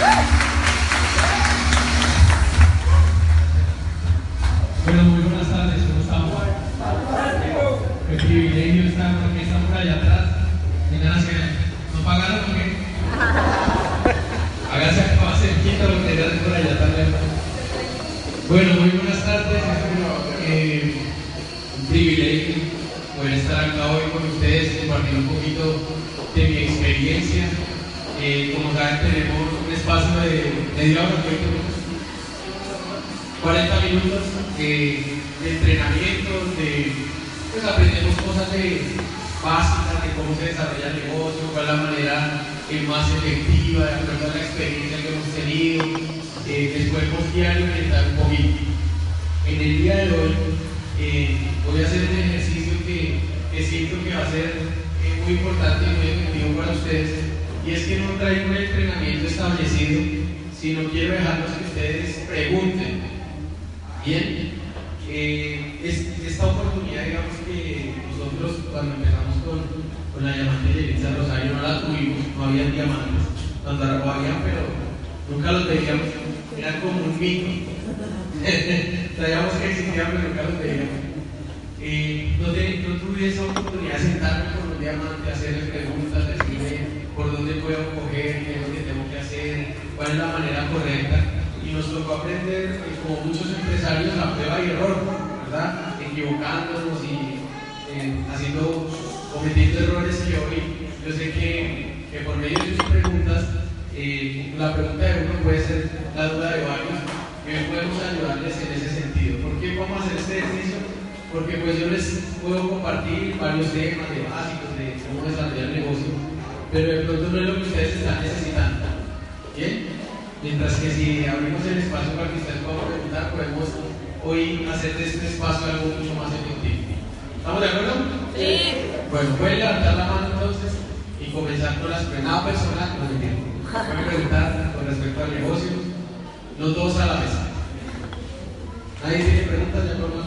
Bueno, muy buenas tardes, ¿cómo estamos? Qué privilegio estar porque están por allá atrás. Que no pagaron o qué? Hágase acá cerquita lo que por allá también. Bueno, muy buenas tardes. Eh, un privilegio poder estar acá hoy con ustedes, compartir un poquito de mi experiencia. Eh, como saben, tenemos espacio de media hora, 40 minutos de, entrenamiento, de, pues aprendemos cosas de, básicas de cómo se desarrolla el negocio, cuál es la manera eh, más efectiva, de acuerdo a la experiencia que hemos tenido, eh, podemos guiar y orientar un poquito. En el día de hoy eh, voy a hacer un ejercicio que, que, siento que va a ser muy importante y muy efectivo para ustedes, y es que no traigo un entrenamiento establecido, sino quiero dejarlos que ustedes pregunten Bien, eh, esta oportunidad, digamos que nosotros cuando empezamos con, con la diamante de Elisa Rosario no la tuvimos, no había diamantes, cuando la había, pero nunca los veíamos, era como un mito. Sabíamos que existían, pero nunca los veíamos. Eh, no, no, tuve esa oportunidad de sentarme con un diamante, hacerle preguntas, coger, qué es lo que tengo que hacer, cuál es la manera correcta y nos tocó aprender, como muchos empresarios, a prueba y error, ¿verdad? Equivocándonos y eh, haciendo, cometiendo errores y hoy yo sé que, que, por medio de sus preguntas, eh, la pregunta de uno puede ser la duda de varios, que podemos ayudarles en ese sentido. ¿Por qué vamos a hacer este ejercicio? Porque pues yo les puedo compartir varios temas de básicos de cómo desarrollar el negocio, pero de pronto no es lo que ustedes están necesitando. ¿Bien? Mientras que si abrimos el espacio para que ustedes puedan preguntar, podemos hoy hacer de este espacio algo mucho más efectivo. ¿Estamos de acuerdo? Sí. Bueno, pueden levantar la mano entonces y comenzar con las preguntas personal. Pueden preguntar con respecto al negocio, no todos a la vez. ¿Nadie tiene preguntas de acuerdo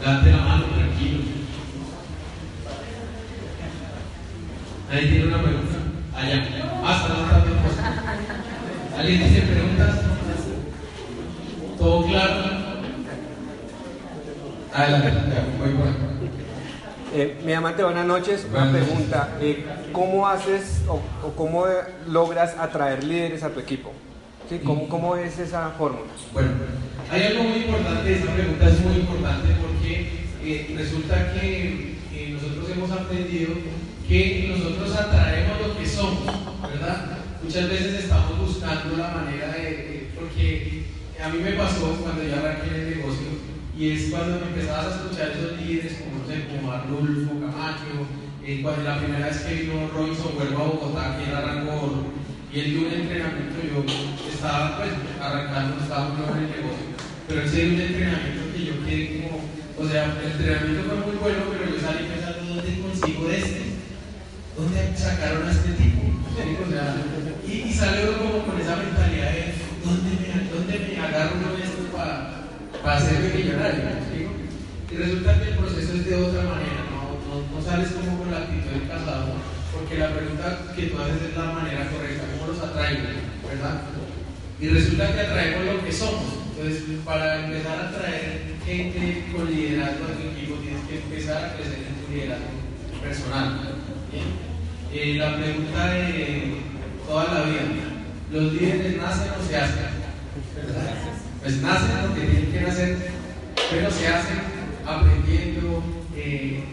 Levante la mano, ¿Nadie tiene una pregunta? Allá. Hasta la ¿Alguien dice preguntas? ¿Todo claro? Adelante, voy por eh, mi amante, buenas noches. Una pregunta. Eh, ¿Cómo haces o, cómo logras atraer líderes a tu equipo? ¿Sí? ¿Cómo, ¿Cómo, es esa fórmula? Bueno, hay algo muy importante, esta pregunta es muy importante porque eh, resulta que nosotros hemos aprendido que nosotros atraemos lo que somos, ¿verdad? Muchas veces estamos buscando la manera de, porque a mí me pasó cuando yo arranqué el negocio, y es cuando me empezabas a escuchar esos líderes como, no sé, como Arnulfo Camacho, eh, cuando la primera vez que vino Robinson vuelvo a Bogotá, que él arrancó, y él dio un entrenamiento, yo estaba pues arrancando, estaba muy en el negocio, pero él dio un entrenamiento que yo quedé como, o sea, el entrenamiento fue muy bueno, pero yo salí pensando, ¿dónde consigo este? ¿Dónde sacaron a este tipo? y, y sale uno como con esa mentalidad de ¿dónde me, dónde me agarro uno esto para, hacerme millonario? Y resulta que el proceso es de otra manera, no, no, sales como con la actitud del casado, porque la pregunta que tú haces es la manera correcta, ¿cómo los atraigo? ¿Verdad? Y resulta que atraemos lo que somos. Entonces, para empezar a atraer gente con liderazgo a tu equipo, tienes que empezar a crecer en tu liderazgo personal. ¿bien? Eh, la pregunta de toda la vida, ¿los líderes nacen o se hacen? Pues nacen porque tienen que nacer, pero se hacen aprendiendo eh,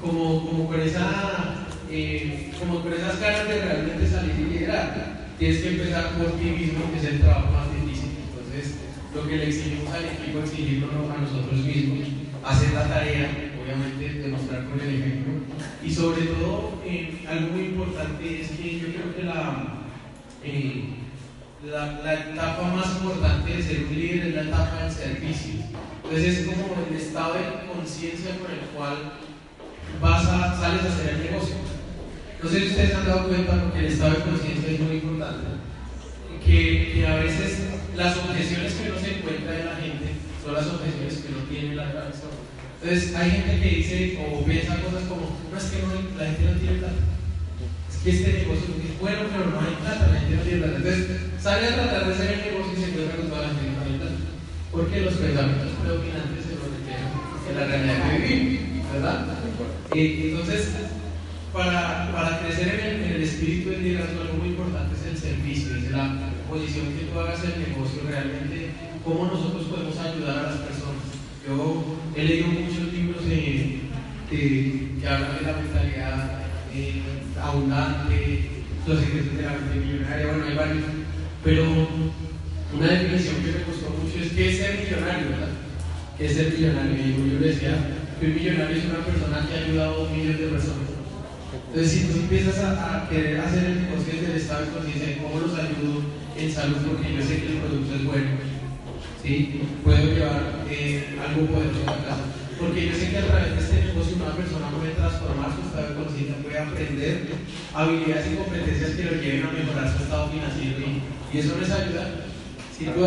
como, como, con esa, eh, como con esas ganas de realmente salir y liderar. Tienes que empezar por ti mismo, que es el trabajo más difícil. Entonces, lo que le exigimos al equipo, exigirlo a nosotros mismos, hacer la tarea, obviamente demostrar con el ejemplo y sobre todo, eh, algo muy importante es que yo creo que eh, la, la, etapa más importante de ser un líder es la etapa del servicio. Entonces es como el estado de conciencia con el cual vas sales a hacer el negocio. No sé si ustedes han dado cuenta porque el estado de conciencia es muy importante. Que, que, a veces las objeciones que uno se encuentra en la gente son las objeciones que uno tiene en la cabeza. Entonces hay gente que dice o piensa cosas como, no es que no, la gente no tiene plata. Es que este negocio es bueno, pero no hay plata, la gente no tiene plata. Entonces sale a tratar de hacer el negocio y se encuentra con toda la gente que no plata. Porque los pensamientos predominantes se lo en la realidad que vivimos, ¿verdad? Y, entonces, para, para crecer en el, en el espíritu del liderazgo, algo muy importante es el servicio, es la posición que tú hagas el negocio realmente, cómo nosotros podemos ayudar a las personas. Yo he leído muchos libros que hablan de la mentalidad eh, abundante, los secretos de la mente millonaria, bueno, hay varios, pero una definición que me gustó mucho es qué es ser millonario, ¿verdad? ¿Qué es ser millonario? Y yo le decía que un millonario es una persona que ha ayudado a millón de personas. Entonces, si tú empiezas a, querer hacer el negocio del estado de conciencia cómo los ayudo en salud, porque yo sé que el producto es bueno, ¿sí? puedo llevar eh, algo poderoso a casa. Porque yo sé que a través de este negocio una persona puede transformar su estado de conciencia, puede aprender habilidades y competencias que lo lleven a mejorar su estado financiero y, eso les ayuda. Si, tú,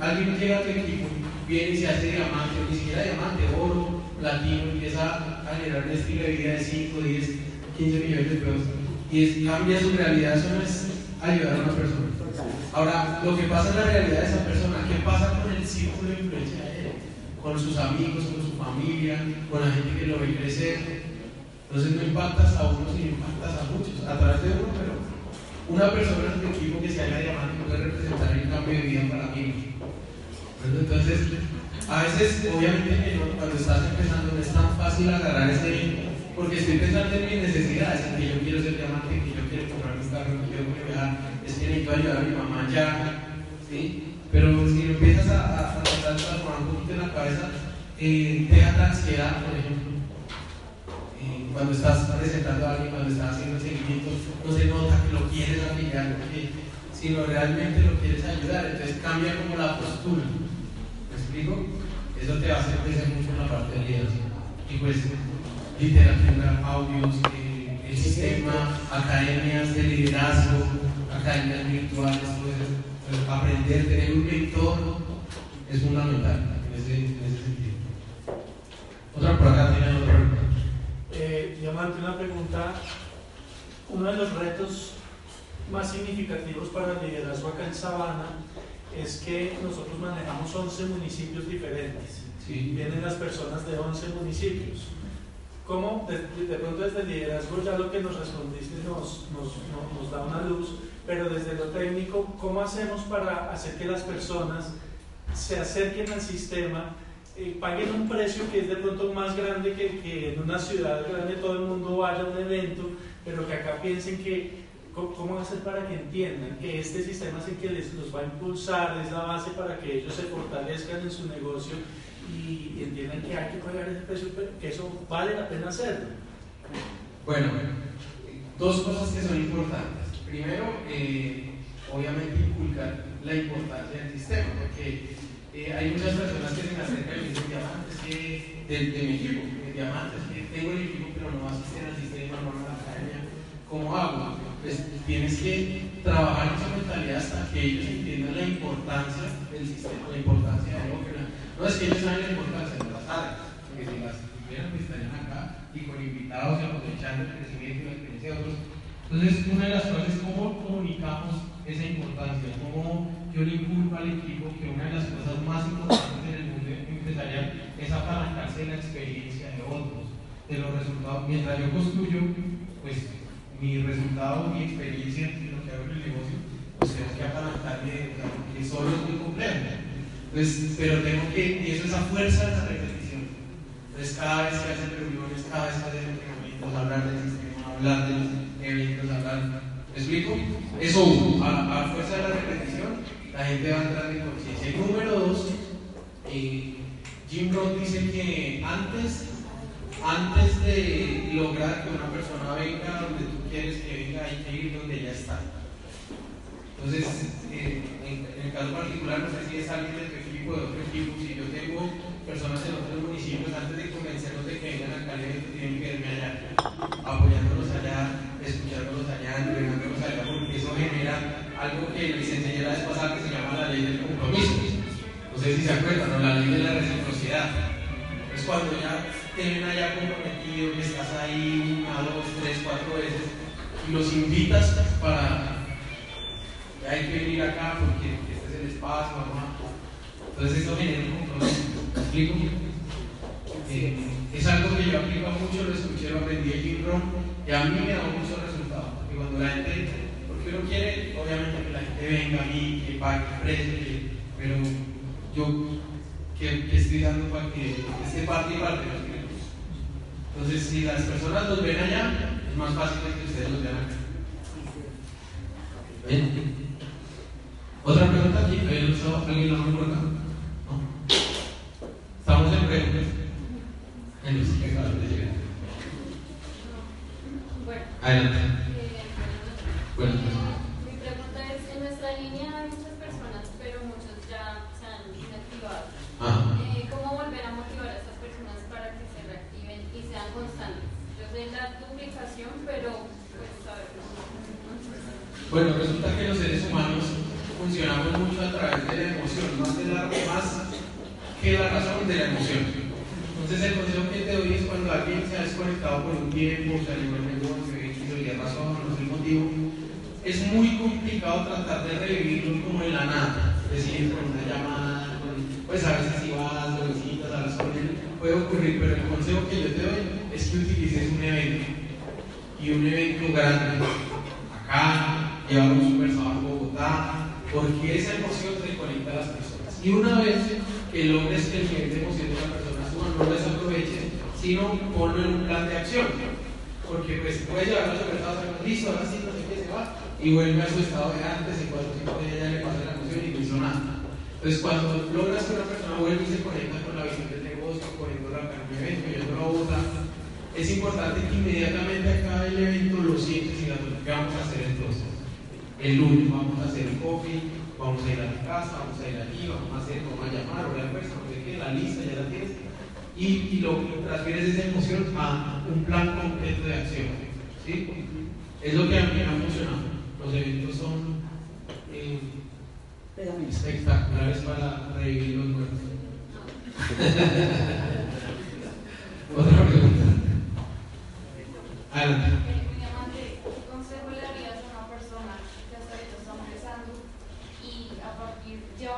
alguien llega a tu equipo, viene y se hace diamante, o ni siquiera diamante, oro, platino, empieza a generar un estilo de vida de 5, 10, 15 millones de pesos y es, cambia su realidad, eso no es ayudar a una persona. Ahora, lo que pasa en la realidad de esa persona, ¿qué pasa con el círculo de influencia de él? Con sus amigos, con su familia, con la gente que lo ve crecer. Entonces no impactas a uno, sino impactas a muchos, a través de uno, pero una persona en tu equipo que se haga diamante puede representar el cambio de vida para mí. Entonces, a veces, obviamente, cuando estás empezando no es tan fácil agarrar ese, porque estoy pensando en mis necesidades, en que yo quiero ser diamante, que yo quiero comprar un carro, que yo quiero viajar es que necesito ayudar a mi mamá ya, ¿sí? Pero si lo empiezas a, a, tratar de transformar un poquito en la cabeza, eh, te da ansiedad, por ejemplo. Eh, cuando estás presentando a alguien, cuando estás haciendo seguimiento, no se nota que lo quieres afiliar, sino realmente lo quieres ayudar. Entonces cambia como la postura. ¿Me explico? Eso te va a hacer crecer mucho en la parte de liderazgo. Y pues, literatura, audios, eh, el sistema, academias de liderazgo, academias virtuales, aprender, tener un lector es fundamental en ese, en ese sentido. Otra por acá tiene otra pregunta. Eh, Diamante, una pregunta. Uno de los retos más significativos para el liderazgo acá en Sabana es que nosotros manejamos 11 municipios diferentes. Sí. Vienen las personas de 11 municipios. ¿Cómo, de, de, pronto desde el liderazgo ya lo que nos respondiste nos, nos, nos da una luz, pero desde lo técnico, ¿cómo hacemos para hacer que las personas se acerquen al sistema, eh, paguen un precio que es de pronto más grande que, en una ciudad grande todo el mundo vaya a un evento, pero que acá piensen que ¿Cómo hacer para que entiendan que este sistema es el que les, los va a impulsar, es la base para que ellos se fortalezcan en su negocio y, entiendan que hay que pagar ese precio, que eso vale la pena hacerlo? Bueno, dos cosas que son importantes. Primero, eh, obviamente inculcar la importancia del sistema, porque eh, hay muchas personas que se me acercan y dicen diamantes que, de, de, mi equipo, diamantes que tengo el equipo pero no asisten al sistema, no a la academia, ¿cómo hago? Pues tienes que trabajar esa mentalidad hasta que ellos entiendan la importancia del sistema, la importancia de algo que no es que ellos saben la importancia, de las saben, porque si las supieran pues estarían acá y con invitados y aprovechando el crecimiento y la experiencia de otros entonces, una de las cosas es cómo comunicamos esa importancia, cómo yo le inculco al equipo que una de las cosas más importantes en el mundo empresarial es apalancarse de la experiencia de otros, de los resultados. Mientras yo construyo, pues mi resultado, mi experiencia en lo que hago en el negocio, pues tengo que apalancarme de que solo es muy. Entonces, pero tengo que, y eso es a fuerza de la repetición. Entonces, cada vez que hacen reuniones, cada vez que hacen entrenamientos, hablar del sistema, hablar del eventos. ¿Me explico? Eso a, fuerza de la repetición, la gente va a entrar en conciencia. Número dos, eh, Jim Rohn dice que antes, antes de lograr que una persona venga donde tú quieres que venga, hay que ir donde ya está. Entonces, eh, en, el caso particular, no sé si es alguien de tu equipo, de otro equipo, si yo tengo personas en otros municipios, antes de convencerlos de que vengan al Cali, tienen que verme allá, apoyándolos allá, escuchándolos allá, entrenándolos allá, porque eso genera algo que les enseñé la vez pasada que se llama la ley del compromiso. No sé si se acuerdan, ¿no? la ley de la reciprocidad. Es cuando ya te ven allá comprometido, que estás ahí una, dos, tres, cuatro veces, y los invitas para ya hay que venir acá porque este es el espacio, mamá. Entonces eso genera un compromiso. ¿Me explico? Eh, es algo que yo aplico mucho, lo escuché, lo aprendí en Jim y a mí me da. Porque cuando la gente, porque uno quiere, obviamente, que la gente venga a mí, que pague precio, pero yo, que, estoy dando para que esté parte y parte? Entonces, si las personas los ven allá, es más fácil que ustedes los vean acá. Otra pregunta aquí, ¿alguien lo por acá? ¿No? Estamos en preguntas. En los que acaban de llegar. Bueno. Adelante. Eh, bueno, pues. Mi pregunta es, en nuestra línea hay muchas personas, pero muchos ya se han desactivado. Eh, ¿Cómo volver a motivar a estas personas para que se reactiven y sean constantes? Yo sé la duplicación, pero pues a ver. Bueno, resulta que los seres humanos funcionamos mucho a través de la emoción, más, de la, más que la razón de la emoción. Entonces el consejo que te doy es cuando alguien se ha desconectado por un tiempo, se alimentó el negocio, y la razón, no sé el motivo, es muy complicado tratar de revivirlo como en la nada, es decir, con una llamada, pues a veces si vas, lo visitas, a las cosas, puede ocurrir, pero el consejo que yo te doy es que utilices un evento, y un evento grande, acá, llevamos un conversado a Bogotá, porque esa emoción reconecta a las personas. Y una vez que logres que el nivel de emoción de la persona suba, no desaproveches, sino ponlo en un plan de acción. Porque pues puede llevar a su mercado listo, ahora sí, no sé qué se va, y vuelve a su estado de antes, y cuando tiempo ya le pasa la emoción y no hizo nada. Entonces, cuando logras que una persona vuelva y se conecta con la visión del negocio, poniéndola acá en un evento, yendo a Bogotá, es importante que inmediatamente acá el evento lo sientes y la ¿qué vamos a hacer entonces? El lunes vamos a hacer coffee, vamos a ir a tu casa, vamos a ir allí, vamos a hacer, vamos a llamar, o la fuerza, no sé qué, la lista ya la tienes. Y, y lo transfieres esa emoción a un plan completo de acción. ¿sí? Es lo que a mí me ha funcionado. Los eventos son eh, espectaculares para revivir los muertos. Otra pregunta. Adelante.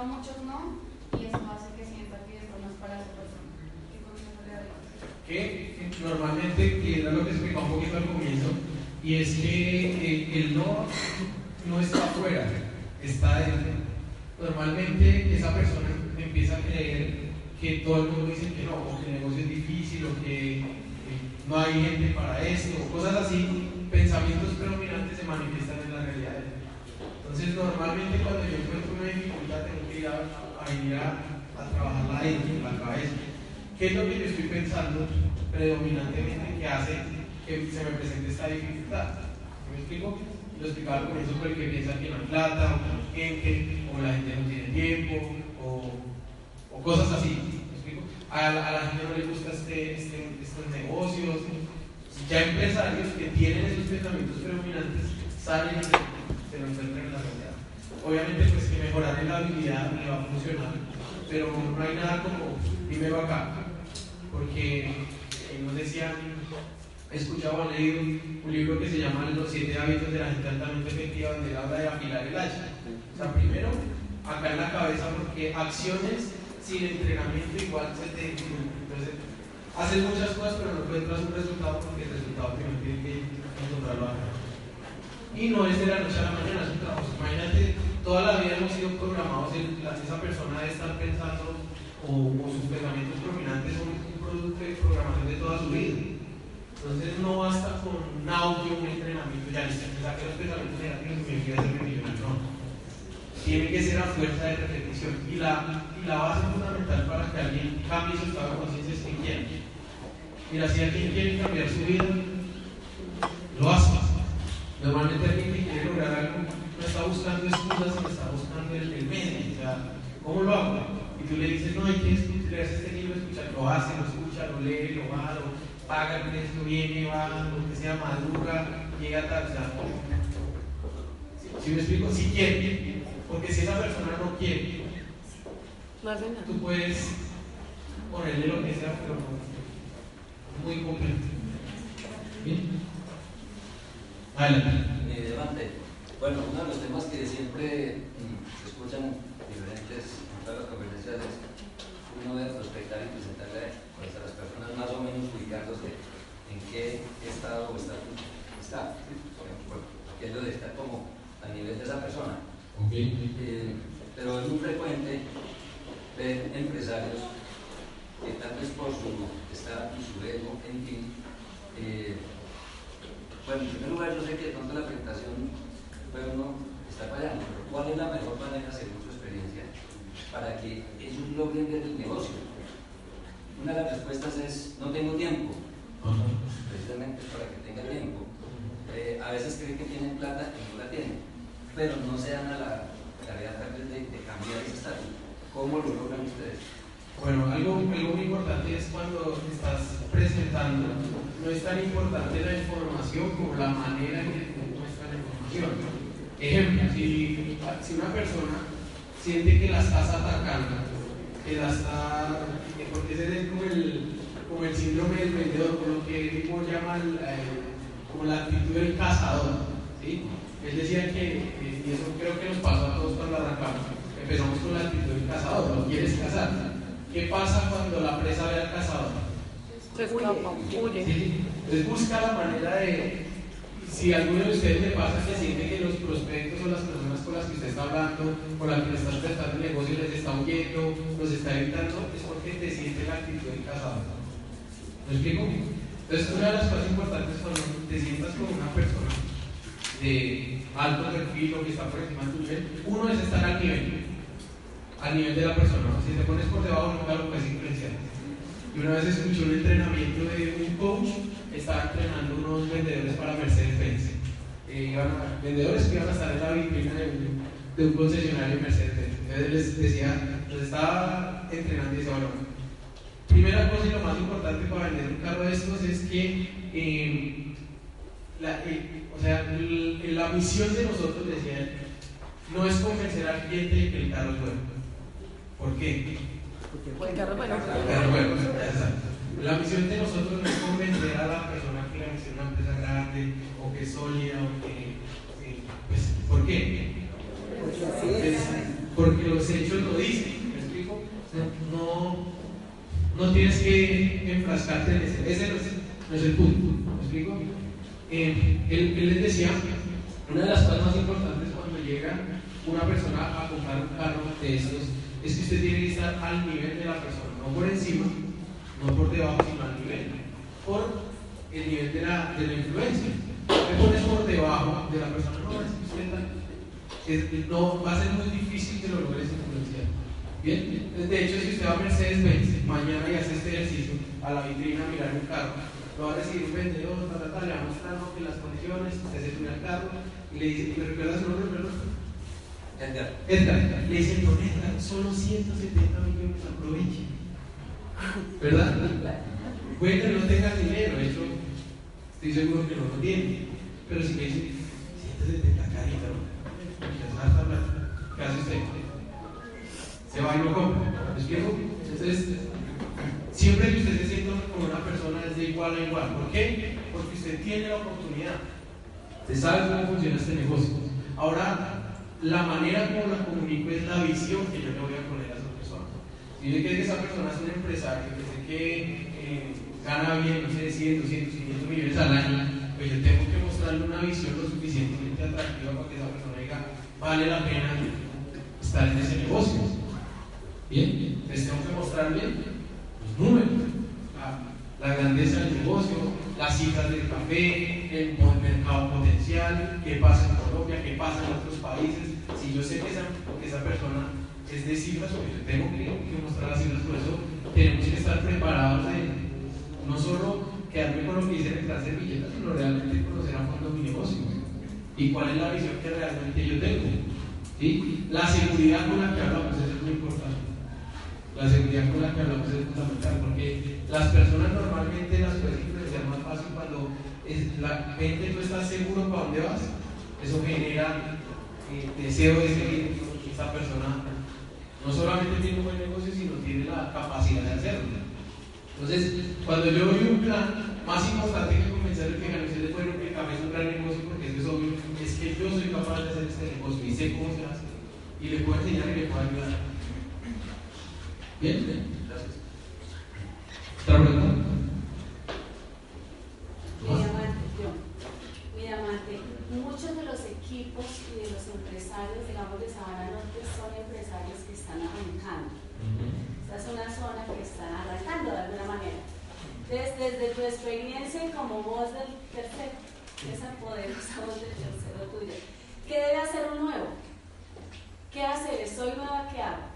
Muchos no y eso hace que sienta que esto no es para esa persona. ¿Qué normalmente, que era lo que explicaba un poquito al comienzo, y es que eh, el no no está afuera, está dentro. Normalmente esa persona empieza a creer que todo el mundo dice que no, o que el negocio es difícil, o que no hay gente para esto, cosas así, pensamientos predominantes se manifiestan en la realidad. Entonces, normalmente cuando yo encuentro una dificultad, tengo a, venir a, trabajar la la cabeza. ¿Qué es lo que yo estoy pensando predominantemente que hace que se me presente esta dificultad? ¿Me explico? Lo explicaba con eso por el que piensa que no hay plata, o no hay gente, o la gente no tiene tiempo, o, o cosas así. ¿Me explico? A, la gente no le gusta este, este, estos negocios. Ya empresarios que tienen esos pensamientos predominantes salen y se lo encuentran en la realidad. Obviamente, pues la habilidad me va a funcionar, pero no hay nada como primero acá, porque eh, nos decían, he escuchado, o leído un libro que se llama Los siete hábitos de la gente altamente efectiva, donde habla de afilar el hacha. O sea, primero, acá en la cabeza, porque acciones sin entrenamiento igual se te Entonces, haces muchas cosas, pero no encuentras un resultado porque el resultado primero tiene que encontrarlo acá. Y no es de la noche a la mañana, es un trabajo. Imagínate toda la vida hemos sido programados, esa persona debe estar pensando o, sus pensamientos prominentes son un producto de programación de toda su vida. Entonces no basta con un audio, un entrenamiento, ya listo, me saqué los pensamientos negativos y me quiero hacer millonario. No. Tiene que ser a fuerza de repetición. Y la, y la base fundamental para que alguien cambie su estado de conciencia es que quiere. Mira, si alguien quiere cambiar su vida, lo hace. Normalmente alguien que quiere lograr algo no está buscando excusas me está buscando el, el medio. O sea, ¿cómo lo hago? Y tú le dices, no, hay que escuchar, este libro, escuchar, lo hace, lo escucha, lo lee, lo va, lo paga el precio, viene, va, lo que sea, madruga, llega a tal. O sea, si me explico, si quiere, porque si esa persona no quiere, tú puedes ponerle lo que sea, pero no, muy completo. Bien. Adelante. Eh, bueno, uno de los temas que siempre mm, se escuchan diferentes en todas las conferencias es uno de prospectar y presentarle pues, a las personas más o menos ubicándose en qué estado o estatus está. qué es lo de estar como a nivel de esa persona. Eh, pero es muy frecuente ver empresarios que tal vez por su estatus, su ego, en fin, eh, bueno, en primer lugar yo sé que de pronto la presentación pero ¿cuál es la mejor manera, según su experiencia, para que ellos logren ver el negocio? Una de las respuestas es, no tengo tiempo, precisamente para que tenga tiempo. Eh, a veces creen que tienen plata y no la tienen, pero no se dan a la vez de, de cambiar ese estatus. ¿Cómo lo logran ustedes? Bueno, algo, algo muy importante es cuando estás presentando, no es tan importante la información como la manera en que te muestra la información. Ejemplo, si, si una persona siente que la estás atacando, que la está, porque ese es como el, como el síndrome del vendedor, como lo que tipo llama como la actitud del cazador. ¿sí? Él decía que, y eso creo que nos pasó a todos cuando arrancamos, empezamos con la actitud del cazador, lo quieres cazar ¿Qué pasa cuando la presa ve al cazador? Se escapa, huye. Entonces busca la manera de, si a alguno de ustedes le pasa que siente que los prospectos o las personas con las que usted está hablando, con las que le está prestando el negocio, les está huyendo, los está evitando, es porque te siente la actitud del cazador. ¿Me explico? Entonces, una de las cosas importantes cuando te sientas con una persona de alto perfil o que está por encima de tu nivel, uno es estar al nivel a nivel de la persona. Si te pones por debajo, nunca lo puedes influenciar. Y una vez escuché un entrenamiento de un coach, estaba entrenando unos vendedores para Mercedes-Benz. Eh, vendedores que iban a estar en la vitrina de un, concesionario Mercedes-Benz. Entonces les decía, los estaba entrenando y decía, bueno, primera cosa y lo más importante para vender un carro de estos es que, eh, la, eh, o sea, la misión de nosotros, decía no es convencer al cliente de que el carro es bueno ¿Por qué? Porque el carro bueno. La misión de nosotros no es convencer a la persona que la misión es una empresa grande o que es sólida o que. Pues, ¿Por qué? Porque los hechos lo dicen. ¿Me explico? No, no tienes que enfrascarte en ese. Ese no es, el punto. ¿Me explico? Eh, él, él les decía, una de las cosas más importantes cuando llega una persona a comprar un carro de estos es que usted tiene que estar al nivel de la persona, no por encima, no por debajo, sino al nivel, por el nivel de la, de la influencia. Te pones por debajo de la persona, no, es que usted no, va a ser muy difícil que lo logres influenciar. Bien, de hecho, si usted va a Mercedes-Benz mañana y hace este ejercicio a la vitrina a mirar un carro, lo va a recibir un vendedor, tal, tal, le va a mostrar que las condiciones, usted se sube al carro y le dice, ¿me recuerda su nombre? Edgar. Edgar. Le dicen, don Edgar, solo 170 millones aproveche. ¿Verdad? Puede que no tenga dinero, eso estoy seguro que no lo tiene. Pero si me dicen, 170 carita, ¿no? ¿Qué hace usted? Se va y lo compra. ¿Me explico? Entonces, siempre que usted se sienta como una persona es de igual a igual. ¿Por qué? Porque usted tiene la oportunidad. Usted sabe cómo funciona este negocio. Ahora, la manera como la comunico es la visión que yo le voy a poner. Si yo que esa persona es un empresario, que sé que eh, gana bien, no sé, 100, 200, 500 millones al año, pues yo tengo que mostrarle una visión lo suficientemente atractiva para que esa persona diga, vale la pena estar en ese negocio. Bien, entonces tengo que mostrarle los números, la, la grandeza del negocio, las cifras del café, el mercado potencial, qué pasa en Colombia, qué pasa en otros países. Si yo sé que esa, que esa persona es de cifras, porque yo tengo que, mostrar las cifras, por eso tenemos que estar preparados de no solo quedarme con lo que dice detrás de billetas, sino realmente conocer a fondo mi negocio. y cuál es la visión que realmente yo tengo. ¿sí? La seguridad con la que hablamos es muy importante. La seguridad con la que hablamos es fundamental porque las personas normalmente las pueden influenciar más fácil cuando es, la gente tú estás seguro para dónde vas. Eso genera eh, deseo de seguir esa persona no solamente tiene un buen negocio, sino tiene la capacidad de hacerlo. Entonces, cuando yo doy un plan, más importante que convencerle que Jalexel es bueno que cabeza un gran negocio, porque eso es obvio, es que yo soy capaz de hacer este negocio y sé cómo se hace, y le puedo enseñar y le puedo ayudar. Bien, bien, gracias. ¿Otra pregunta? Mira, Mate, muchos de los equipos y de los empresarios, digamos, de Sabana Norte son empresarios que están arrancando. Esta es una zona que está arrancando de alguna manera. Desde, tu experiencia como voz del tercero, esa poderosa voz del tercero tuyo, ¿qué debe hacer un nuevo? ¿Qué hacer? ¿Estoy nueva? ¿Qué hago?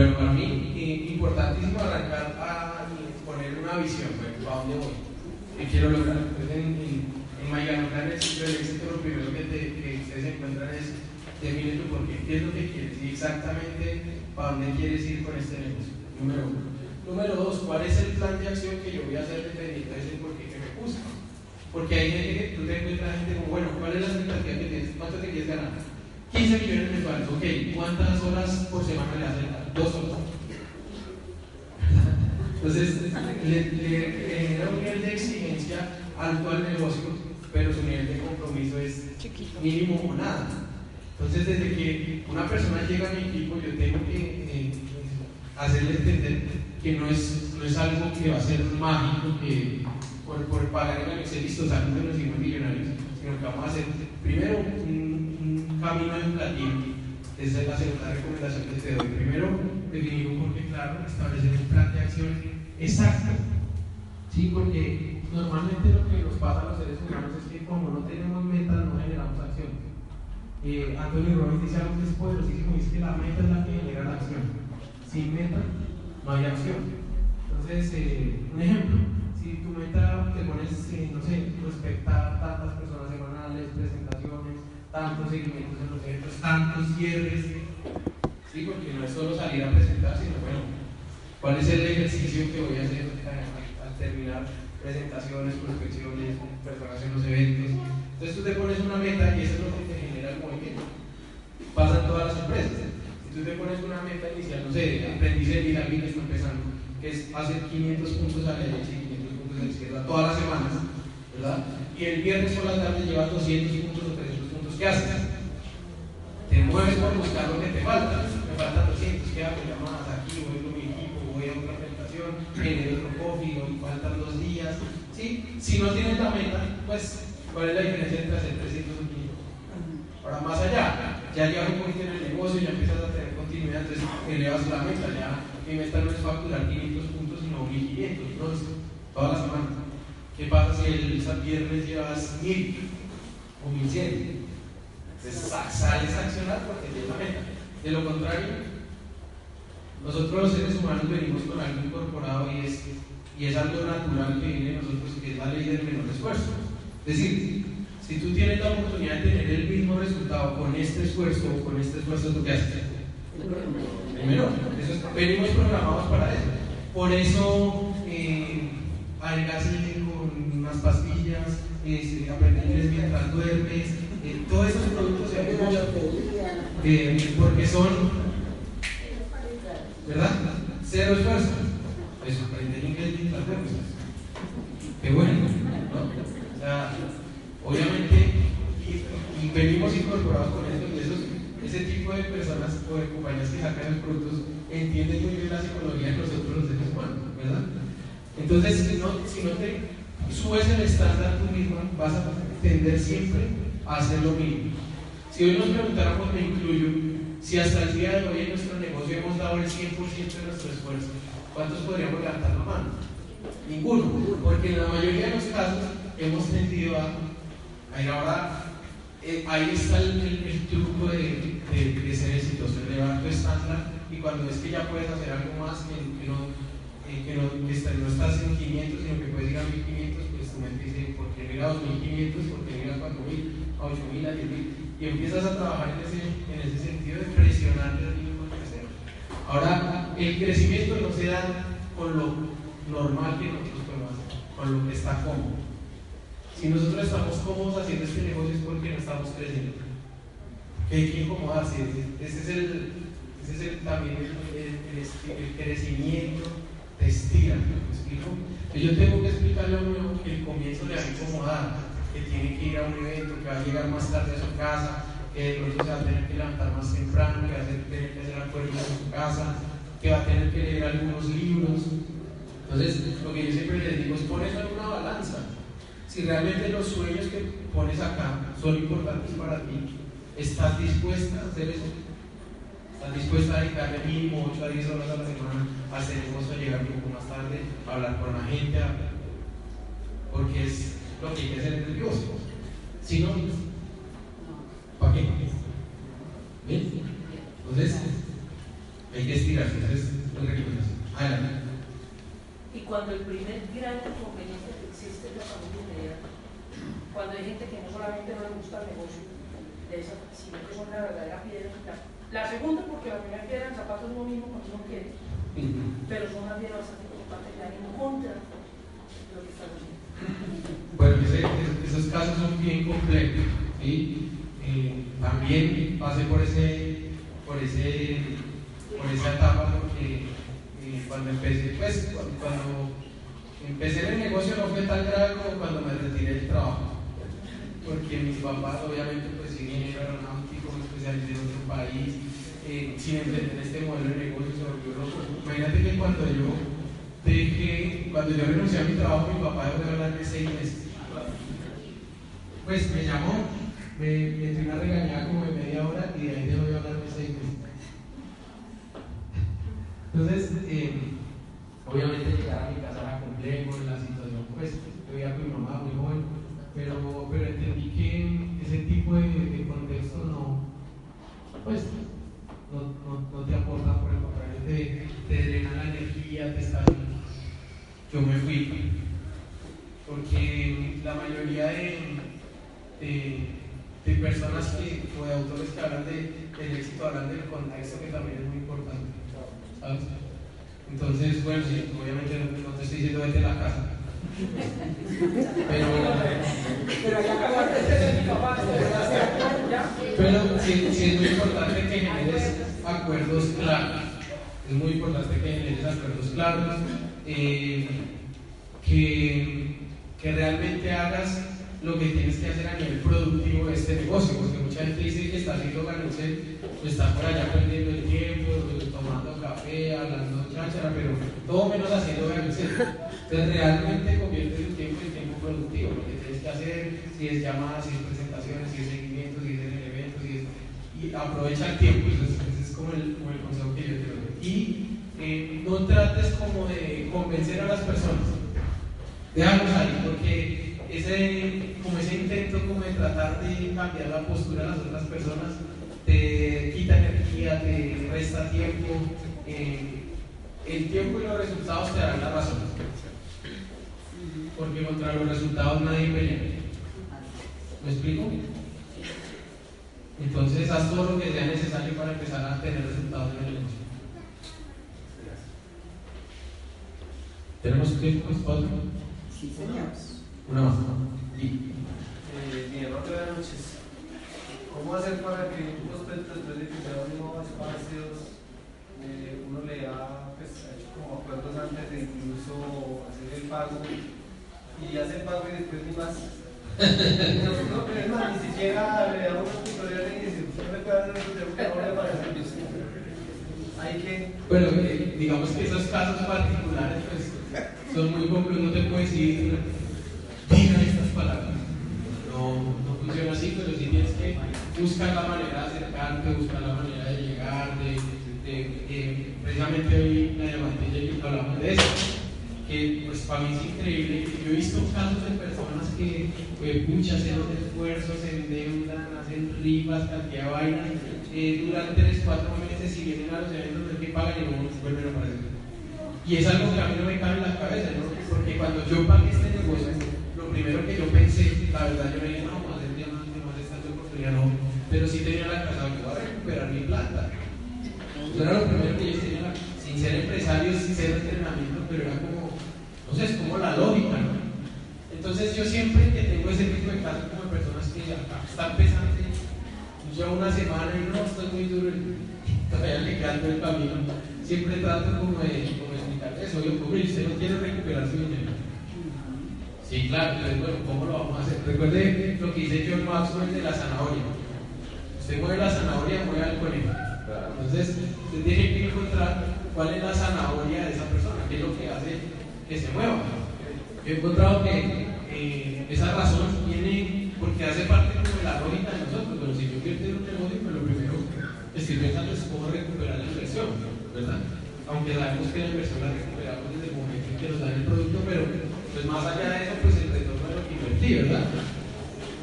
Bueno, para mí es importantísimo arrancar a poner una visión, ¿para dónde voy? ¿Qué quiero lograr? Pues en, en, en el sitio del éxito, lo primero que, te, que ustedes encuentran es define tu por qué, qué es lo que quieres y exactamente para dónde quieres ir con este negocio. Número uno. Número dos, ¿cuál es el plan de acción que yo voy a hacer dependiendo de ese por qué que me puse? Porque hay gente tú te encuentras gente como, bueno, ¿cuál es la expectativa que tienes? ¿Cuánto te quieres ganar? 15 millones mensuales, ok, ¿cuántas horas por semana le hacen? Dos horas. Entonces, le, genera un nivel de exigencia alto al negocio, pero su nivel de compromiso es mínimo o nada. Entonces, desde que una persona llega a mi equipo, yo tengo que eh, hacerle entender que no es, no es algo que va a ser mágico, que por, por pagar el Excel listo salimos de los 5 millonarios, sino que vamos a hacer primero un, un camino educativo. Esa es la segunda recomendación que te doy. Primero, definir un porqué claro, establecer un plan de acción exacto. Sí, porque normalmente lo que nos pasa a los seres humanos es que como no tenemos metas, no generamos acción. Eh, Antonio Robbins dice algo que es poderosísimo, que la meta es la que genera la acción. Sin meta no hay acción. Entonces, eh, un ejemplo, si tu meta te pones, eh, no sé, respectar tantas personas tantos seguimientos en los eventos, tantos cierres, ¿sí? porque no es solo salir a presentar, sino bueno, cuál es el ejercicio que voy a hacer al terminar presentaciones, prospecciones, personas en los eventos. Entonces tú te pones una meta y eso es lo que te genera el movimiento. Pasan todas las empresas. Si tú te pones una meta inicial, no sé, aprendiz de alguien que está empezando, que es hacer 500 puntos a la derecha y 500 puntos a la izquierda todas las semanas, ¿verdad? Y el viernes por la tarde llevas 200 puntos o 300 puntos, ¿qué haces? Te mueves por buscar que te falta. Me faltan 200, ¿qué hago? Llamadas aquí, voy con mi equipo, voy a otra presentación, genero otro coffee, me faltan dos días. ¿Sí? Si no tienes la meta, pues, ¿cuál es la diferencia entre hacer 300 o 500? Ahora, más allá, ya llevas un poquito en el negocio, ya empiezas a tener continuidad, entonces elevas la meta, ya mi meta no es facturar 500 puntos, sino 1500, ¿no? todas las semanas. ¿Qué pasa si el viernes llevas 1000 o 1100? Sales a accionar porque la meta. De lo contrario, nosotros los seres humanos venimos con algo incorporado y es, y es algo natural que viene de nosotros, que es la ley del menor esfuerzo. Es decir, si tú tienes la oportunidad de tener el mismo resultado con este esfuerzo o con este esfuerzo, ¿tú qué haces? El venimos programados para eso. Por eso, eh, con unas pastillas, este, aprender mientras duermes, eh, todos esos productos se eh, porque son ¿verdad? Cero esfuerzo. Eso, aprender inglés mientras duermes. Qué bueno, ¿no? Obviamente, y, venimos incorporados con esto, y esos, ese tipo de personas o de compañías que sacan los productos entienden muy bien la psicología de nosotros los seres humanos, ¿verdad? Entonces, si no, si no te subes el estándar tú mismo, vas a tender siempre hacer lo mismo. Si hoy nos preguntáramos, me incluyo, si hasta el día de hoy en nuestro negocio hemos dado el 100% de nuestro esfuerzo, ¿cuántos podríamos levantar la mano? Ninguno, porque en la mayoría de los casos hemos tendido a, ahora, eh, ahí está el, truco de, ser exitoso, elevar tu estándar y cuando ves que ya puedes hacer algo más, que, no, eh, que, no, no, estás en 500, sino que puedes ir a 1500, pues tu mente dice, ¿por qué no ir a 2500? ¿Por qué no ir a 4000? a 8 mil, a 10 mil, y empiezas a trabajar en ese, en ese sentido de presionarte a ti mismo a crecer. Ahora, el crecimiento no se da con lo normal que nosotros podemos hacer, con lo que está cómodo. Si nosotros estamos cómodos haciendo este negocio es porque no estamos creciendo. hay que incomodarse. Ese es el, ese es el, también el, el, crecimiento te estira. Yo tengo que explicarle a uno que el comienzo le va a incomodar, que tiene que ir a un evento, que va a llegar más tarde a su casa, que de pronto se va a tener que levantar más temprano, que va a tener que hacer acuerdos en su casa, que va a tener que leer algunos libros. Entonces, lo que yo siempre les digo es pon eso en una balanza. Si realmente los sueños que pones acá son importantes para ti, ¿estás dispuesta a hacer eso? ¿Estás dispuesta a dedicarle mínimo 8 a 10 horas a la semana a hacer a llegar un poco más tarde, a hablar con la gente? Porque es lo que hay que hacer el negocio. Si no, ¿para qué? Entonces, hay que estirarse. Entonces, es recomendación. Adelante. Y cuando el primer gran inconveniente que existe es la familia inmediata, cuando hay gente que no solamente no le gusta el negocio, de esa, sino que son la verdadera piedra la segunda, porque la primera piedra en zapatos es lo mismo cuando uno quiere, pero son una piedra bastante importante que hay en contra de lo que está haciendo. Esos casos son bien complejos. ¿sí? Eh, también pasé por ese, por ese, por esa etapa porque eh, cuando empecé, pues cuando empecé el negocio no fue tan grave como cuando me retiré del trabajo, porque mis papás obviamente pues siguen aeronáutica especialicé en otro país, eh, sin entender este modelo de negocio, se volvió loco. Imagínate que cuando yo dejé, cuando yo renuncié a mi trabajo, mi papá dejó de hablarme seis meses. Pues me llamó, me, me una regañada como de media hora y de ahí dejó de hablarme seis meses. Entonces, eh, obviamente llegar a mi casa era complejo, la situación, pues, yo vivía con mi mamá muy joven, pero, pero entendí que ese tipo de, de contexto no, pues la mayoría de, de, personas que, o de autores que hablan de, del éxito hablan del contexto que también es muy importante. ¿sabes? Entonces, bueno, sí, obviamente no, te estoy diciendo vete a la casa. Pero, pero sí, sí, es muy importante que generes acuerdos claros. Es muy importante que generes acuerdos claros. Eh, que, que realmente hagas lo que tienes que hacer a nivel productivo de este negocio, porque mucha gente dice que está haciendo pues está por allá perdiendo el tiempo, tomando café, hablando cháchara, pero todo menos haciendo ganancias. Entonces realmente convierte el tiempo en tiempo productivo, lo que tienes que hacer, si es llamadas, si es presentaciones, si es seguimiento, si es en el evento, si es, y aprovecha el tiempo, ese es como el, como el consejo que yo te doy. Y eh, no trates como de convencer a las personas, déjalos ahí, ese, como ese intento como de tratar de cambiar la postura de las otras personas te quita energía, te resta tiempo. Eh, el tiempo y los resultados te darán la razón porque contra los resultados nadie pelea. ¿Me explico? Entonces haz todo lo que sea necesario para empezar a tener resultados en el negocio. ¿Tenemos tiempo? ¿Otro? Sí, señor. Una más. Eh, bien, buenas noches. ¿Cómo hacer para que un prospecto después de que se nuevos espacios eh, uno le da pues, como acuerdos antes de incluso hacer el pago y hace pago y después ni más. no, no, más, ni siquiera le damos un tutorial y dice, usted me para el. Hay que... Bueno, eh, digamos que esos casos particulares pues, son muy complejos, no te puedo decir, diga estas palabras. No, no funciona así, pero sí tienes que buscar la manera de acercarte, buscar la manera de llegar, de, precisamente hoy la llamada y hablamos de eso que pues para mí es increíble. Yo he visto casos de personas que pues, muchas hacen esfuerzos, se endeudan, hacen rifas, cantidad de vainas, eh, duran 3, 4 meses y vienen a los eventos de que pagan y no vuelven a aparecer. Y es algo que a mí no me cabe en la cabeza, ¿no? Porque cuando yo pagué este negocio, lo primero que yo pensé, la verdad, yo me dije, no, a hacer diamante, vamos a estar ya no, pero sí tenía la casa, que voy a recuperar mi plata. Eso era lo primero que yo tenía, sin ser empresario, sin ser entrenamiento, pero era como, no sé, es como la lógica, ¿no? Entonces yo siempre que tengo ese tipo de casos como personas que están pensando, yo una semana y no, estoy muy duro, todavía le el camino, siempre trato como de, como explicar eso, oye, pobre, usted no quiere recuperar su dinero. Sí, claro, entonces, bueno, ¿cómo lo vamos a hacer? Recuerde lo que dice John Maxwell de la zanahoria. Usted mueve la zanahoria, mueve al conejo. Entonces, usted tiene que encontrar cuál es la zanahoria de esa persona, qué es lo que hace que se mueva. Yo he encontrado que eh, esa razón viene porque hace parte de la lógica de nosotros. Pero si yo quiero tener un negocio, pues lo primero estoy pensando es cómo recuperar la inversión, ¿verdad? Aunque sabemos que la inversión la recuperamos desde el momento en que nos dan el producto, pero pues más allá de eso, pues el retorno de lo que invertí, ¿verdad?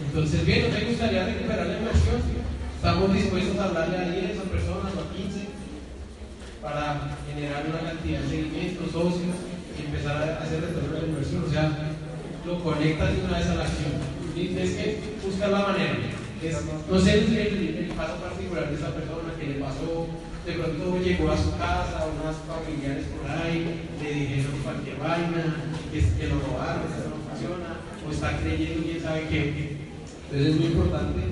Entonces, bien, ¿no me gustaría recuperar la inversión? Estamos dispuestos a hablarle a 10 a personas o a 15 para generar una cantidad de seguimientos, socios y empezar a hacer retorno de la inversión. O sea, lo conectas de una vez a la acción. Es que buscar la manera. no sé el, el, caso particular de esa persona que le pasó de pronto llegó a su casa, unas familiares por ahí, le dijeron cualquier vaina, que, que lo robaron, que no funciona, o está creyendo quién sabe qué. Entonces es muy importante.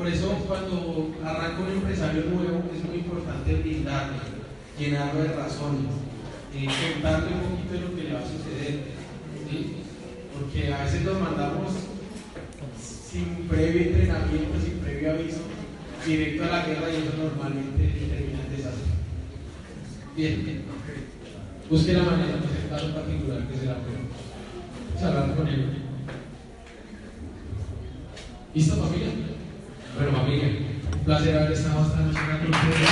Por eso cuando arranca un empresario nuevo es muy importante brindarle, llenarlo de razones, eh, un poquito de lo que le va a suceder. Porque a veces nos mandamos sin previo entrenamiento, sin previo aviso, directo a la guerra y eso normalmente termina en desastre. Bien, busque la manera, de hacer caso particular que será bueno. hablar con él. ¿Listo, familia? Bueno, familia, un placer haber estado esta noche con ustedes.